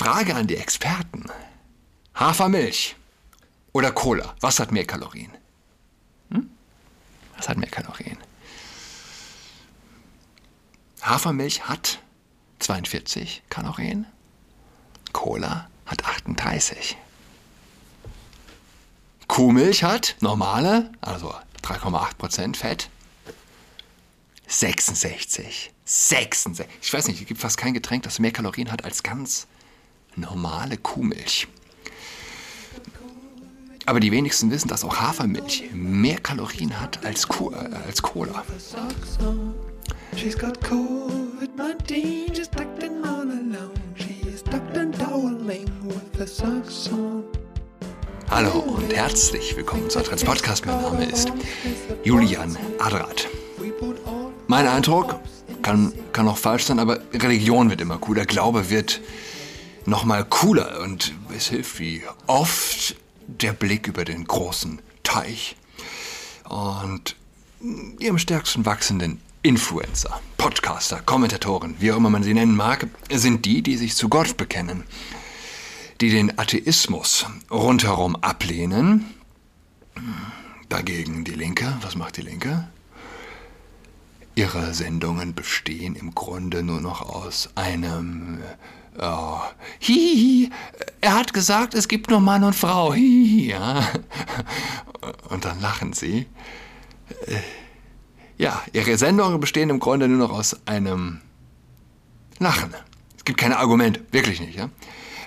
Frage an die Experten. Hafermilch oder Cola? Was hat mehr Kalorien? Hm? Was hat mehr Kalorien? Hafermilch hat 42 Kalorien. Cola hat 38. Kuhmilch hat normale, also 3,8% Fett, 66. 66. Ich weiß nicht, es gibt fast kein Getränk, das mehr Kalorien hat als ganz normale Kuhmilch. Aber die wenigsten wissen, dass auch Hafermilch mehr Kalorien hat als, Kuh, äh, als Cola. She's got COVID-19, she's tucked in all alone. She's tucked and toweling with the socks on. Hallo und herzlich willkommen zu Trends Podcast. Mein Name ist Julian Adrat. Mein Eindruck kann, kann auch falsch sein, aber Religion wird immer cooler, Glaube wird nochmal cooler und es hilft wie oft der Blick über den großen Teich und ihrem stärksten wachsenden Influencer, Podcaster, Kommentatoren, wie auch immer man sie nennen mag, sind die, die sich zu Gott bekennen, die den Atheismus rundherum ablehnen. Dagegen die Linke, was macht die Linke? Ihre Sendungen bestehen im Grunde nur noch aus einem Oh, hihihi, er hat gesagt, es gibt nur Mann und Frau. Hihihi, ja. Und dann lachen sie. Ja, ihre Sendungen bestehen im Grunde nur noch aus einem Lachen. Es gibt keine Argumente, wirklich nicht. Ja?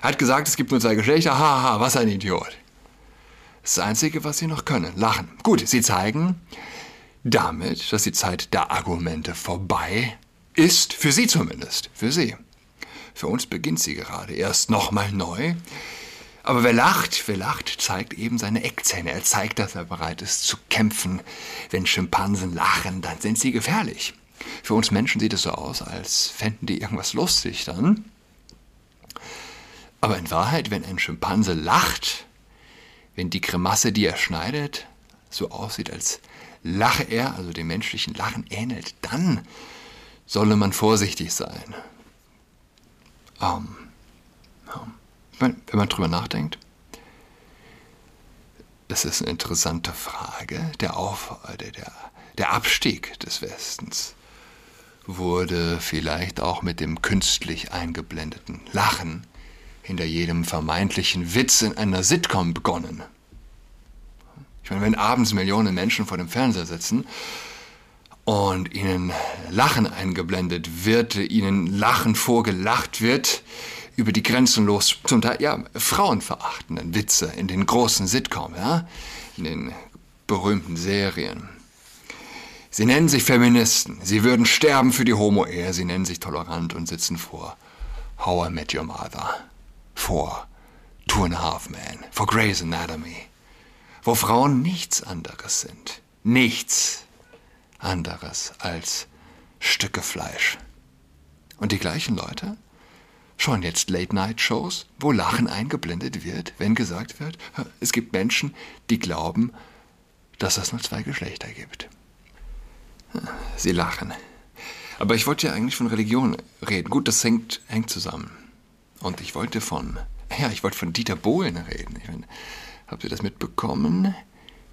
Er hat gesagt, es gibt nur zwei Geschlechter. Haha, was ein Idiot. Das Einzige, was sie noch können. Lachen. Gut, sie zeigen damit, dass die Zeit der Argumente vorbei ist. Für sie zumindest. Für sie. Für uns beginnt sie gerade erst nochmal neu. Aber wer lacht, wer lacht, zeigt eben seine Eckzähne. Er zeigt, dass er bereit ist zu kämpfen. Wenn Schimpansen lachen, dann sind sie gefährlich. Für uns Menschen sieht es so aus, als fänden die irgendwas lustig dann. Aber in Wahrheit, wenn ein Schimpanse lacht, wenn die Grimasse, die er schneidet, so aussieht, als lache er, also dem menschlichen Lachen ähnelt, dann solle man vorsichtig sein. Ähm, ähm wenn man drüber nachdenkt, das ist eine interessante Frage. Der, Auf, der, der, der Abstieg des Westens wurde vielleicht auch mit dem künstlich eingeblendeten Lachen hinter jedem vermeintlichen Witz in einer Sitcom begonnen. Ich meine, wenn abends Millionen Menschen vor dem Fernseher sitzen und ihnen Lachen eingeblendet wird, ihnen Lachen vorgelacht wird, über die grenzenlos, zum Teil, ja, frauenverachtenden Witze in den großen Sitcom, ja, in den berühmten Serien. Sie nennen sich Feministen, sie würden sterben für die Homo-Ehe, sie nennen sich tolerant und sitzen vor How I Met Your Mother, vor Two and a Half Men, vor Grey's Anatomy, wo Frauen nichts anderes sind, nichts anderes als Stücke Fleisch. Und die gleichen Leute Schon jetzt Late-Night-Shows, wo Lachen eingeblendet wird, wenn gesagt wird, es gibt Menschen, die glauben, dass es nur zwei Geschlechter gibt. Sie lachen. Aber ich wollte ja eigentlich von Religion reden. Gut, das hängt, hängt zusammen. Und ich wollte von, ja, ich wollte von Dieter Bohlen reden. Ich meine, habt ihr das mitbekommen?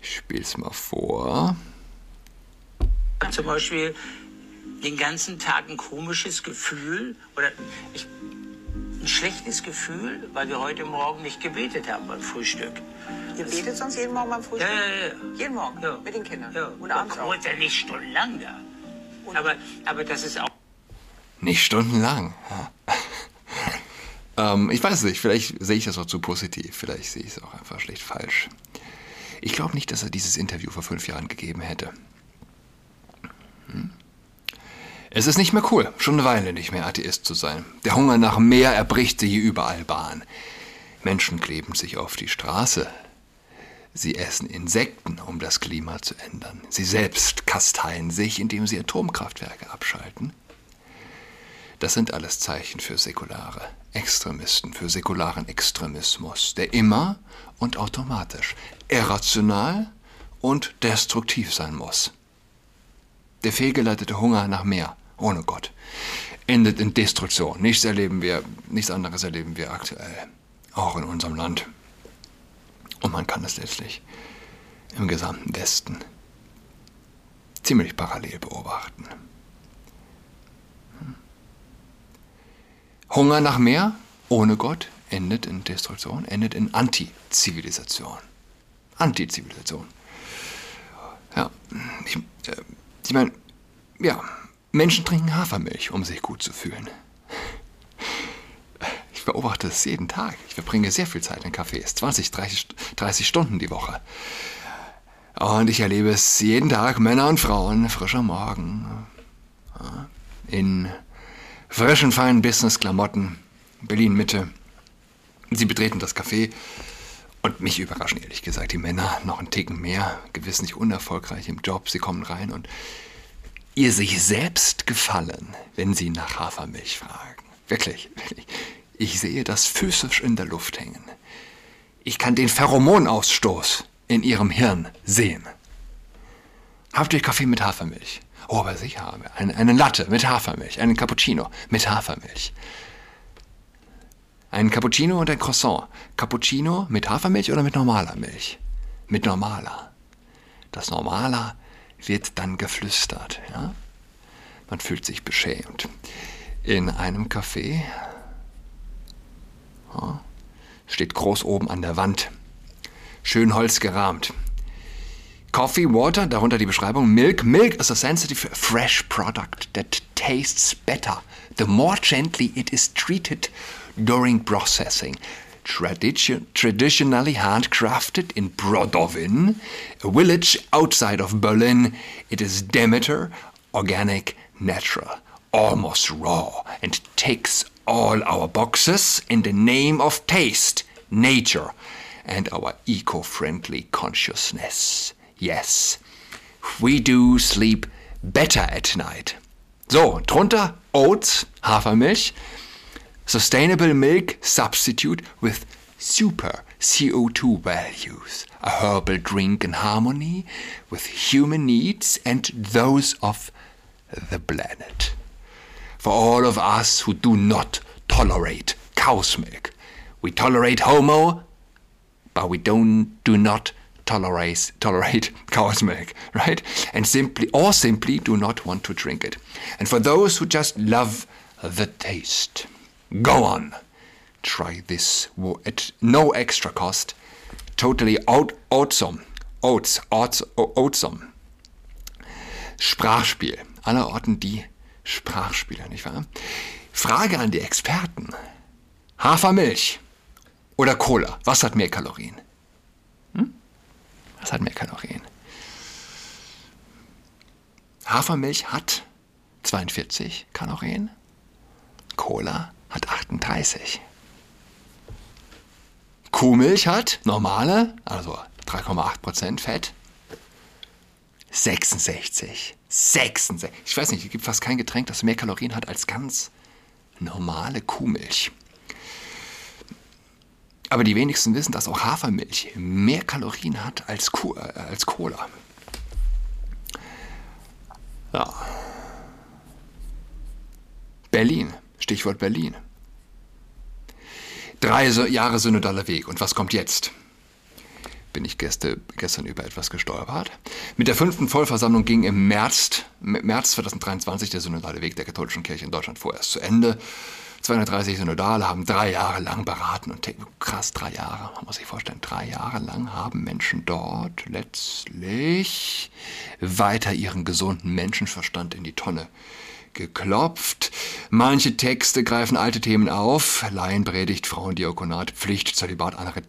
Ich spiel's mal vor. Zum Beispiel den ganzen Tag ein komisches Gefühl oder ich ein schlechtes Gefühl, weil wir heute Morgen nicht gebetet haben beim Frühstück. Ihr betet sonst jeden Morgen beim Frühstück? Ja, ja, ja. Jeden Morgen? Ja. Mit den Kindern? Ja. Und abends auch? auch? ja nicht stundenlang da. Aber, aber das ist auch... Nicht stundenlang. Ähm, ich weiß nicht, vielleicht sehe ich das auch zu positiv. Vielleicht sehe ich es auch einfach schlicht falsch. Ich glaube nicht, dass er dieses Interview vor fünf Jahren gegeben hätte. Hm? Es ist nicht mehr cool, schon eine Weile nicht mehr Atheist zu sein. Der Hunger nach mehr erbricht sich überall Bahn. Menschen kleben sich auf die Straße. Sie essen Insekten, um das Klima zu ändern. Sie selbst kasteien sich, indem sie Atomkraftwerke abschalten. Das sind alles Zeichen für säkulare Extremisten, für säkularen Extremismus, der immer und automatisch irrational und destruktiv sein muss. Der fehlgeleitete Hunger nach mehr ohne Gott. endet in Destruktion. Nichts erleben wir, nichts anderes erleben wir aktuell, auch in unserem Land. Und man kann es letztlich im gesamten Westen ziemlich parallel beobachten. Hunger nach mehr ohne Gott endet in Destruktion, endet in Antizivilisation. Antizivilisation. Ja, ich, äh, ich meine, ja, Menschen trinken Hafermilch, um sich gut zu fühlen. Ich beobachte es jeden Tag. Ich verbringe sehr viel Zeit in Cafés, 20, 30, 30 Stunden die Woche. Und ich erlebe es jeden Tag, Männer und Frauen, frischer Morgen, in frischen, feinen Business-Klamotten, Berlin-Mitte. Sie betreten das Café und mich überraschen ehrlich gesagt die Männer noch einen Ticken mehr, gewiss nicht unerfolgreich im Job. Sie kommen rein und ihr sich selbst gefallen, wenn sie nach Hafermilch fragen. Wirklich, wirklich. Ich sehe das physisch in der Luft hängen. Ich kann den Pheromonausstoß in ihrem Hirn sehen. Habt ihr Kaffee mit Hafermilch? Oh, aber sicher. Eine, eine Latte mit Hafermilch, einen Cappuccino mit Hafermilch. Ein Cappuccino und ein Croissant. Cappuccino mit Hafermilch oder mit normaler Milch? Mit normaler. Das Normaler wird dann geflüstert. Ja? Man fühlt sich beschämt. In einem Café ja, steht groß oben an der Wand schön Holz gerahmt. Coffee, Water, darunter die Beschreibung. Milk. Milk is a sensitive, fresh product that tastes better the more gently it is treated during processing. Tradition, traditionally handcrafted in Brodowin, a village outside of Berlin, it is Demeter, organic, natural, almost raw, and ticks all our boxes in the name of taste, nature, and our eco friendly consciousness. Yes, we do sleep better at night. So, drunter Oats, Hafermilch, sustainable milk substitute with super CO2 values, a herbal drink in harmony with human needs and those of the planet. For all of us who do not tolerate cow's milk, we tolerate homo but we don't do not tolerate tolerate cow's milk, right? And simply or simply do not want to drink it. And for those who just love the taste, go on, try this at no extra cost, totally out awesome, oats, oats, awesome. Sprachspiel, aller Orten die Sprachspiele, nicht wahr? Frage an die Experten. Hafermilch oder Cola? Was hat mehr Kalorien? Was hat mehr Kalorien? Hafermilch hat 42 Kalorien. Cola hat 38. Kuhmilch hat normale, also 3,8% Fett, 66. 66. Ich weiß nicht, es gibt fast kein Getränk, das mehr Kalorien hat als ganz normale Kuhmilch. Aber die wenigsten wissen, dass auch Hafermilch mehr Kalorien hat als, Kuh, äh, als Cola. Ja. Berlin, Stichwort Berlin. Drei Jahre synodaler Weg. Und was kommt jetzt? Bin ich gestern über etwas gestolpert. Mit der fünften Vollversammlung ging im März, März 2023 der synodale Weg der katholischen Kirche in Deutschland vorerst zu Ende. 230 Synodale haben drei Jahre lang beraten und krass, drei Jahre, man muss sich vorstellen, drei Jahre lang haben Menschen dort letztlich weiter ihren gesunden Menschenverstand in die Tonne geklopft. Manche Texte greifen alte Themen auf, Laienpredigt, Frauendiakonat, Pflicht, Zölibat, andere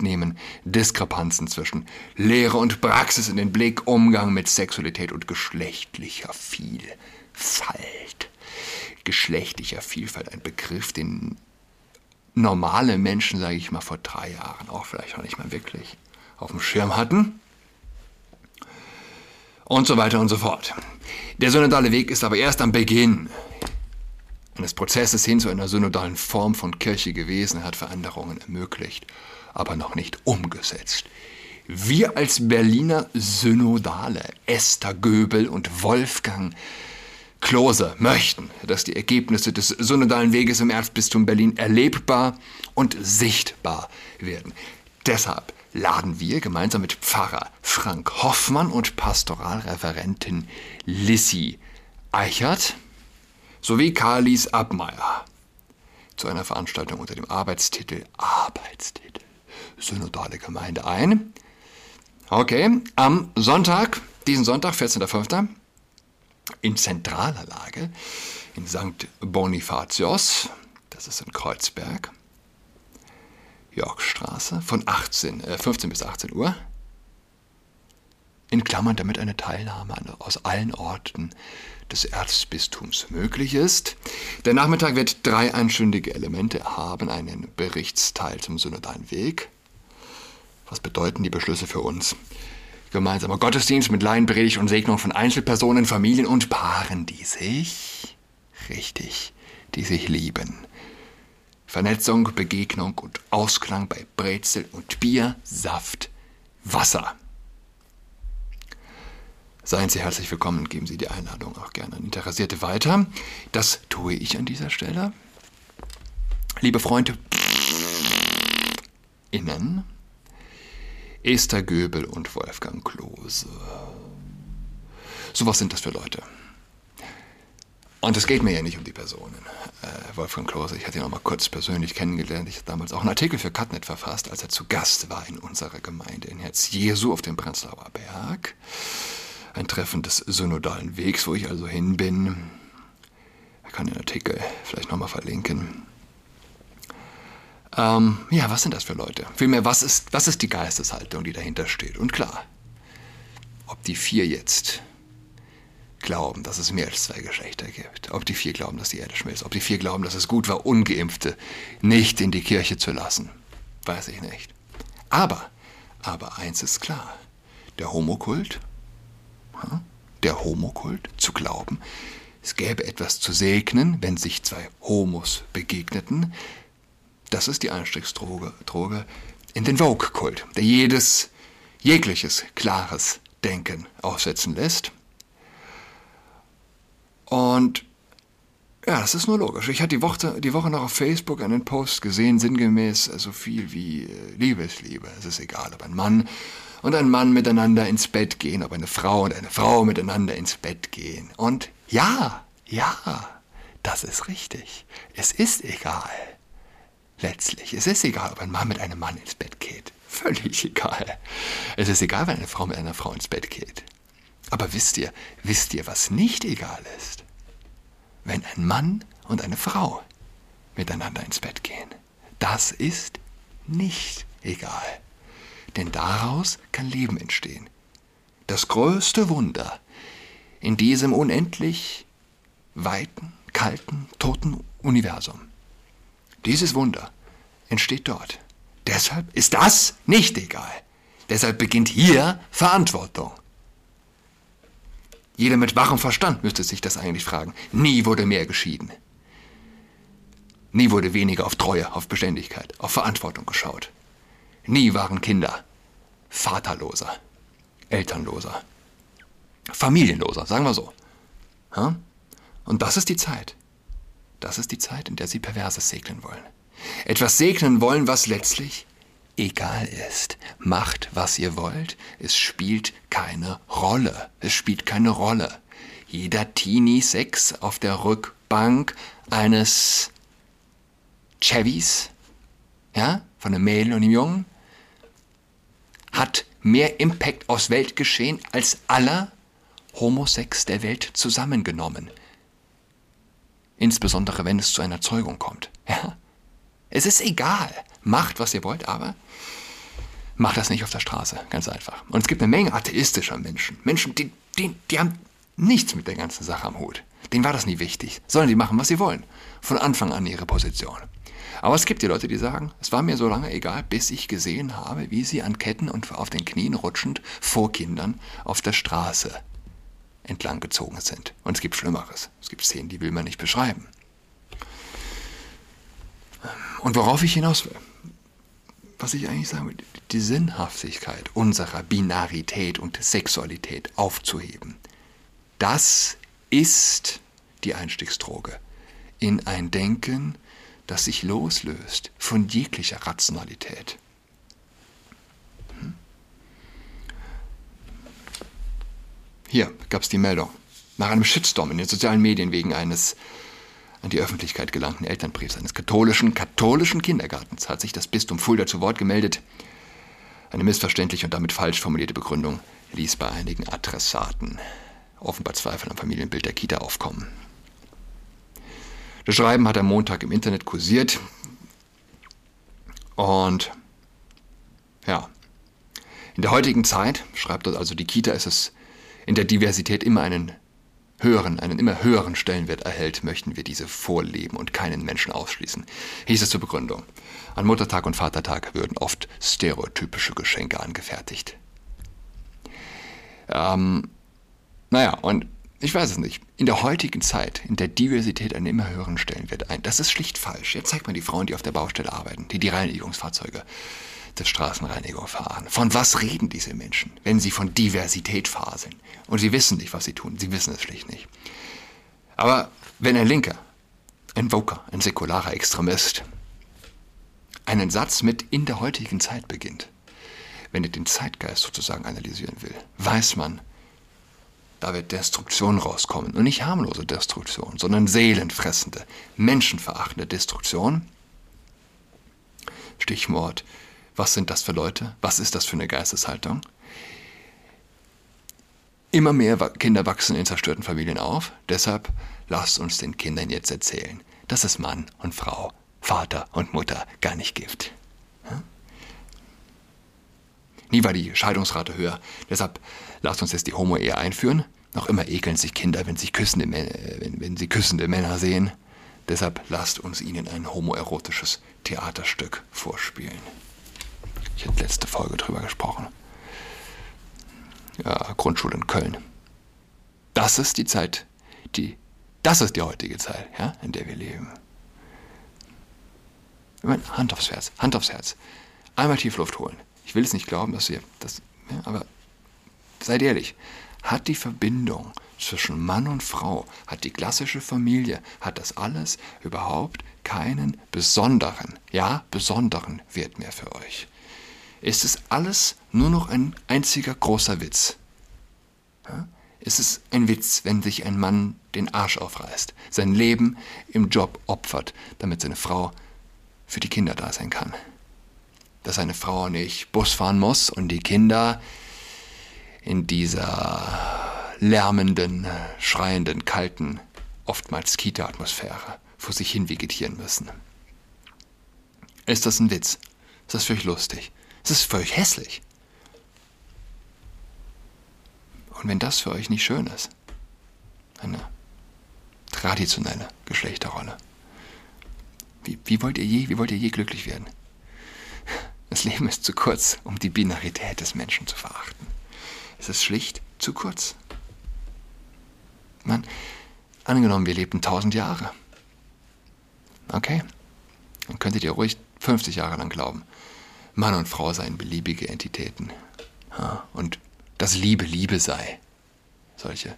nehmen Diskrepanzen zwischen Lehre und Praxis in den Blick, Umgang mit Sexualität und geschlechtlicher Vielfalt geschlechtlicher Vielfalt, ein Begriff, den normale Menschen, sage ich mal, vor drei Jahren auch vielleicht noch nicht mal wirklich auf dem Schirm hatten. Und so weiter und so fort. Der synodale Weg ist aber erst am Beginn eines Prozesses hin zu einer synodalen Form von Kirche gewesen. Hat Veränderungen ermöglicht, aber noch nicht umgesetzt. Wir als Berliner Synodale, Esther Göbel und Wolfgang Klose möchten, dass die Ergebnisse des synodalen Weges im Erzbistum Berlin erlebbar und sichtbar werden. Deshalb laden wir gemeinsam mit Pfarrer Frank Hoffmann und Pastoralreferentin Lissy Eichert sowie Karlis Abmeier zu einer Veranstaltung unter dem Arbeitstitel Arbeitstitel Synodale Gemeinde ein. Okay, am Sonntag, diesen Sonntag, 14.05., in zentraler Lage in St. Bonifatius, das ist in Kreuzberg, Yorkstraße, von 18, äh, 15 bis 18 Uhr. In Klammern, damit eine Teilnahme aus allen Orten des Erzbistums möglich ist. Der Nachmittag wird drei einstündige Elemente haben, einen Berichtsteil zum synodalen Weg. Was bedeuten die Beschlüsse für uns? Gemeinsamer Gottesdienst mit Laienpredigt und Segnung von Einzelpersonen, Familien und Paaren, die sich, richtig, die sich lieben. Vernetzung, Begegnung und Ausklang bei Brezel und Bier, Saft, Wasser. Seien Sie herzlich willkommen und geben Sie die Einladung auch gerne an Interessierte weiter. Das tue ich an dieser Stelle. Liebe Freunde, innen, Esther Göbel und Wolfgang Klose. So was sind das für Leute? Und es geht mir ja nicht um die Personen. Äh, Wolfgang Klose, ich hatte ihn auch mal kurz persönlich kennengelernt. Ich habe damals auch einen Artikel für Cutnet verfasst, als er zu Gast war in unserer Gemeinde in Herz Jesu auf dem Prenzlauer Berg. Ein Treffen des synodalen Wegs, wo ich also hin bin. Ich kann den Artikel vielleicht nochmal verlinken. Ähm, ja, was sind das für Leute? Vielmehr, was ist, was ist die Geisteshaltung, die dahinter steht? Und klar, ob die vier jetzt glauben, dass es mehr als zwei Geschlechter gibt, ob die vier glauben, dass die Erde schmilzt, ob die vier glauben, dass es gut war, ungeimpfte nicht in die Kirche zu lassen, weiß ich nicht. Aber, aber eins ist klar, der Homokult, der Homokult, zu glauben, es gäbe etwas zu segnen, wenn sich zwei Homos begegneten, das ist die Einstiegsdroge Droge in den Vogue-Kult, der jedes, jegliches klares Denken aufsetzen lässt. Und ja, das ist nur logisch. Ich hatte die Woche, die Woche noch auf Facebook einen Post gesehen, sinngemäß so viel wie äh, Liebesliebe. Es ist egal, ob ein Mann und ein Mann miteinander ins Bett gehen, ob eine Frau und eine Frau miteinander ins Bett gehen. Und ja, ja, das ist richtig. Es ist egal. Letztlich. Es ist egal, ob ein Mann mit einem Mann ins Bett geht. Völlig egal. Es ist egal, wenn eine Frau mit einer Frau ins Bett geht. Aber wisst ihr, wisst ihr, was nicht egal ist? Wenn ein Mann und eine Frau miteinander ins Bett gehen. Das ist nicht egal. Denn daraus kann Leben entstehen. Das größte Wunder in diesem unendlich weiten, kalten, toten Universum. Dieses Wunder entsteht dort. Deshalb ist das nicht egal. Deshalb beginnt hier Verantwortung. Jeder mit wachem Verstand müsste sich das eigentlich fragen. Nie wurde mehr geschieden. Nie wurde weniger auf Treue, auf Beständigkeit, auf Verantwortung geschaut. Nie waren Kinder vaterloser, elternloser, familienloser, sagen wir so. Und das ist die Zeit. Das ist die Zeit, in der sie Perverses segnen wollen. Etwas segnen wollen, was letztlich egal ist. Macht, was ihr wollt. Es spielt keine Rolle. Es spielt keine Rolle. Jeder Teenie-Sex auf der Rückbank eines Chevys, ja, von einem Mädel und einem Jungen, hat mehr Impact aufs Weltgeschehen als aller Homosex der Welt zusammengenommen insbesondere wenn es zu einer Zeugung kommt. Ja? Es ist egal, macht, was ihr wollt, aber macht das nicht auf der Straße, ganz einfach. Und es gibt eine Menge atheistischer Menschen, Menschen, die, die, die haben nichts mit der ganzen Sache am Hut. Denen war das nie wichtig. Sollen die machen, was sie wollen. Von Anfang an ihre Position. Aber es gibt die Leute, die sagen, es war mir so lange egal, bis ich gesehen habe, wie sie an Ketten und auf den Knien rutschend vor Kindern auf der Straße entlang gezogen sind. Und es gibt Schlimmeres. Es gibt Szenen, die will man nicht beschreiben. Und worauf ich hinaus will, was ich eigentlich sagen will, die Sinnhaftigkeit unserer Binarität und Sexualität aufzuheben, das ist die Einstiegsdroge in ein Denken, das sich loslöst von jeglicher Rationalität. Hier gab es die Meldung. Nach einem Shitstorm in den sozialen Medien wegen eines an die Öffentlichkeit gelangten Elternbriefs eines katholischen, katholischen Kindergartens hat sich das Bistum Fulda zu Wort gemeldet. Eine missverständliche und damit falsch formulierte Begründung ließ bei einigen Adressaten offenbar Zweifel am Familienbild der Kita aufkommen. Das Schreiben hat am Montag im Internet kursiert. Und ja, in der heutigen Zeit, schreibt dort also die Kita, ist es in der Diversität immer einen höheren, einen immer höheren Stellenwert erhält, möchten wir diese vorleben und keinen Menschen ausschließen, hieß es zur Begründung. An Muttertag und Vatertag würden oft stereotypische Geschenke angefertigt. Ähm, naja, und ich weiß es nicht. In der heutigen Zeit, in der Diversität einen immer höheren Stellenwert ein, das ist schlicht falsch. Jetzt zeigt man die Frauen, die auf der Baustelle arbeiten, die die Reinigungsfahrzeuge der Straßenreinigung fahren. Von was reden diese Menschen, wenn sie von Diversität faseln? Und sie wissen nicht, was sie tun. Sie wissen es schlicht nicht. Aber wenn ein Linker, ein Voker, ein säkularer Extremist einen Satz mit in der heutigen Zeit beginnt, wenn er den Zeitgeist sozusagen analysieren will, weiß man, da wird Destruktion rauskommen. Und nicht harmlose Destruktion, sondern seelenfressende, menschenverachtende Destruktion. Stichwort was sind das für Leute? Was ist das für eine Geisteshaltung? Immer mehr Kinder wachsen in zerstörten Familien auf. Deshalb lasst uns den Kindern jetzt erzählen, dass es Mann und Frau, Vater und Mutter gar nicht gibt. Nie war die Scheidungsrate höher. Deshalb lasst uns jetzt die Homo-Ehe einführen. Noch immer ekeln sich Kinder, wenn sie küssende, wenn, wenn sie küssende Männer sehen. Deshalb lasst uns ihnen ein homoerotisches Theaterstück vorspielen. Ich hatte letzte Folge drüber gesprochen. Ja, Grundschule in Köln. Das ist die Zeit, die, das ist die heutige Zeit, ja, in der wir leben. Hand aufs Herz, Hand aufs Herz. Einmal tief Luft holen. Ich will es nicht glauben, dass ihr das, ja, aber seid ehrlich. Hat die Verbindung zwischen Mann und Frau, hat die klassische Familie, hat das alles überhaupt keinen besonderen, ja, besonderen Wert mehr für euch? Ist es alles nur noch ein einziger großer Witz. Ja? Es ist ein Witz, wenn sich ein Mann den Arsch aufreißt, sein Leben im Job opfert, damit seine Frau für die Kinder da sein kann. Dass eine Frau nicht Bus fahren muss und die Kinder in dieser lärmenden, schreienden, kalten, oftmals Kita-Atmosphäre vor sich hin vegetieren müssen. Ist das ein Witz? Ist das für euch lustig? Es ist euch hässlich. Und wenn das für euch nicht schön ist, eine traditionelle Geschlechterrolle, wie, wie, wollt ihr je, wie wollt ihr je glücklich werden? Das Leben ist zu kurz, um die Binarität des Menschen zu verachten. Es ist schlicht zu kurz. Man, angenommen, wir lebten tausend Jahre. Okay, dann könntet ihr ruhig 50 Jahre lang glauben, Mann und Frau seien beliebige Entitäten. Und dass Liebe Liebe sei. Solche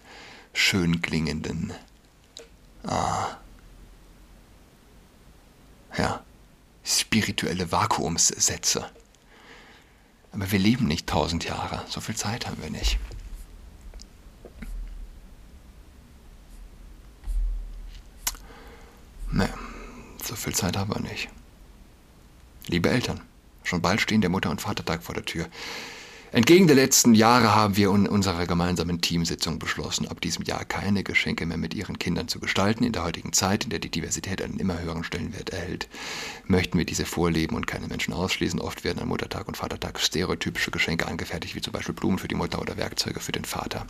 schön klingenden, ah, ja, spirituelle Vakuumssätze. Aber wir leben nicht tausend Jahre. So viel Zeit haben wir nicht. Ne, so viel Zeit haben wir nicht. Liebe Eltern. Schon bald stehen der Mutter- und Vatertag vor der Tür. Entgegen der letzten Jahre haben wir in unserer gemeinsamen Teamsitzung beschlossen, ab diesem Jahr keine Geschenke mehr mit ihren Kindern zu gestalten. In der heutigen Zeit, in der die Diversität einen immer höheren Stellenwert erhält, möchten wir diese vorleben und keine Menschen ausschließen. Oft werden an Muttertag und Vatertag stereotypische Geschenke angefertigt, wie zum Beispiel Blumen für die Mutter oder Werkzeuge für den Vater.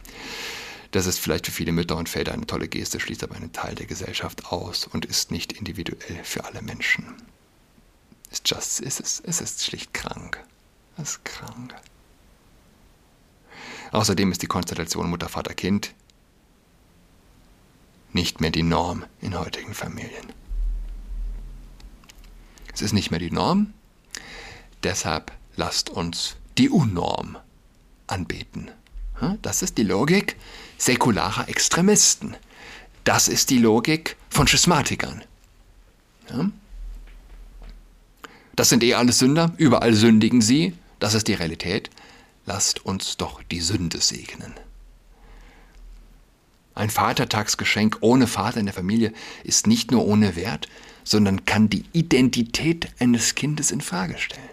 Das ist vielleicht für viele Mütter und Väter eine tolle Geste, schließt aber einen Teil der Gesellschaft aus und ist nicht individuell für alle Menschen. It's just, es ist, es ist schlicht krank. Es ist krank. Außerdem ist die Konstellation Mutter, Vater, Kind nicht mehr die Norm in heutigen Familien. Es ist nicht mehr die Norm, deshalb lasst uns die Unnorm anbeten. Das ist die Logik säkularer Extremisten. Das ist die Logik von Schismatikern. Das sind eh alles Sünder, überall sündigen sie, das ist die Realität. Lasst uns doch die Sünde segnen. Ein Vatertagsgeschenk ohne Vater in der Familie ist nicht nur ohne Wert, sondern kann die Identität eines Kindes in Frage stellen.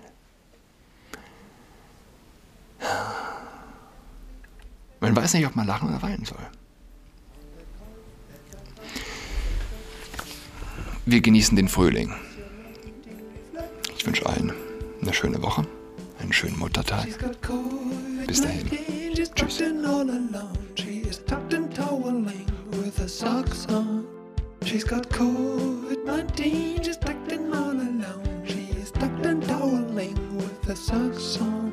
Man weiß nicht, ob man lachen oder weinen soll. Wir genießen den Frühling. Ich wünsche allen eine schöne Woche, einen schönen Muttertag. Bis dahin. Tschüss. She's got COVID-19, she's tucked in all alone. She's tucked and toweling with her socks on.